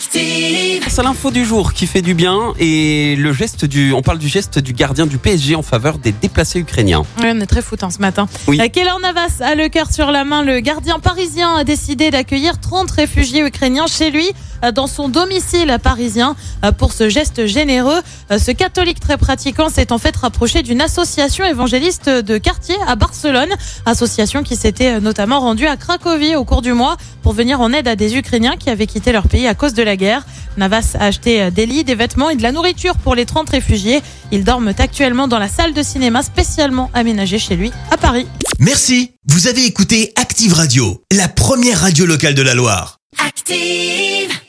Active. C'est l'info du jour qui fait du bien et le geste du, on parle du geste du gardien du PSG en faveur des déplacés ukrainiens. Ouais, on est très foot hein, ce matin. Oui. Euh, Keylor Navas a le cœur sur la main. Le gardien parisien a décidé d'accueillir 30 réfugiés ukrainiens chez lui euh, dans son domicile parisien euh, pour ce geste généreux. Ce catholique très pratiquant s'est en fait rapproché d'une association évangéliste de quartier à Barcelone, association qui s'était notamment rendue à Cracovie au cours du mois pour venir en aide à des Ukrainiens qui avaient quitté leur pays à cause de la guerre. Navas a acheté euh, des lits, des vêtements et de la nourriture pour les 30 réfugiés. Ils dorment actuellement dans la salle de cinéma spécialement aménagée chez lui à Paris. Merci, vous avez écouté Active Radio, la première radio locale de la Loire. Active.